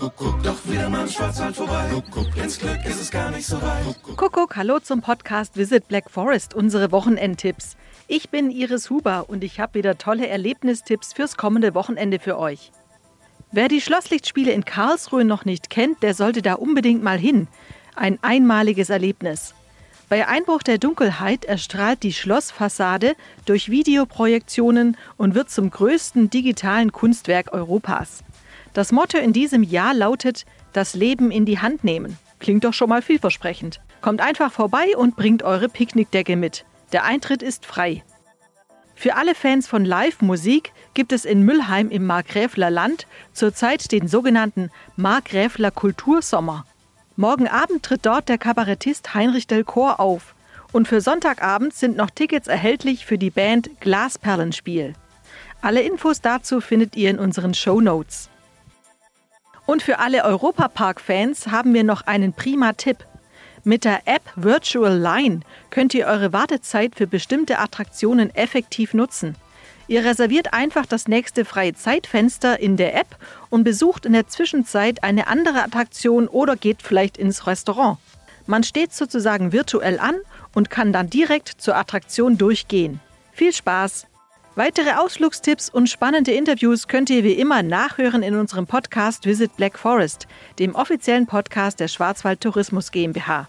Kuckuck, doch wieder mal im Schwarzwald vorbei. Kuckuck, ins Glück ist es gar nicht so weit. Kuckuck, hallo zum Podcast Visit Black Forest, unsere Wochenendtipps. Ich bin Iris Huber und ich habe wieder tolle Erlebnistipps fürs kommende Wochenende für euch. Wer die Schlosslichtspiele in Karlsruhe noch nicht kennt, der sollte da unbedingt mal hin. Ein einmaliges Erlebnis. Bei Einbruch der Dunkelheit erstrahlt die Schlossfassade durch Videoprojektionen und wird zum größten digitalen Kunstwerk Europas. Das Motto in diesem Jahr lautet Das Leben in die Hand nehmen. Klingt doch schon mal vielversprechend. Kommt einfach vorbei und bringt eure Picknickdecke mit. Der Eintritt ist frei. Für alle Fans von Live-Musik gibt es in Müllheim im Markgräfler Land zurzeit den sogenannten Markgräfler Kultursommer. Morgen Abend tritt dort der Kabarettist Heinrich Delcourt auf. Und für Sonntagabend sind noch Tickets erhältlich für die Band Glasperlenspiel. Alle Infos dazu findet ihr in unseren Show Notes. Und für alle Europapark-Fans haben wir noch einen prima Tipp. Mit der App Virtual Line könnt ihr eure Wartezeit für bestimmte Attraktionen effektiv nutzen. Ihr reserviert einfach das nächste freie Zeitfenster in der App und besucht in der Zwischenzeit eine andere Attraktion oder geht vielleicht ins Restaurant. Man steht sozusagen virtuell an und kann dann direkt zur Attraktion durchgehen. Viel Spaß! Weitere Ausflugstipps und spannende Interviews könnt ihr wie immer nachhören in unserem Podcast Visit Black Forest, dem offiziellen Podcast der Schwarzwald Tourismus GmbH.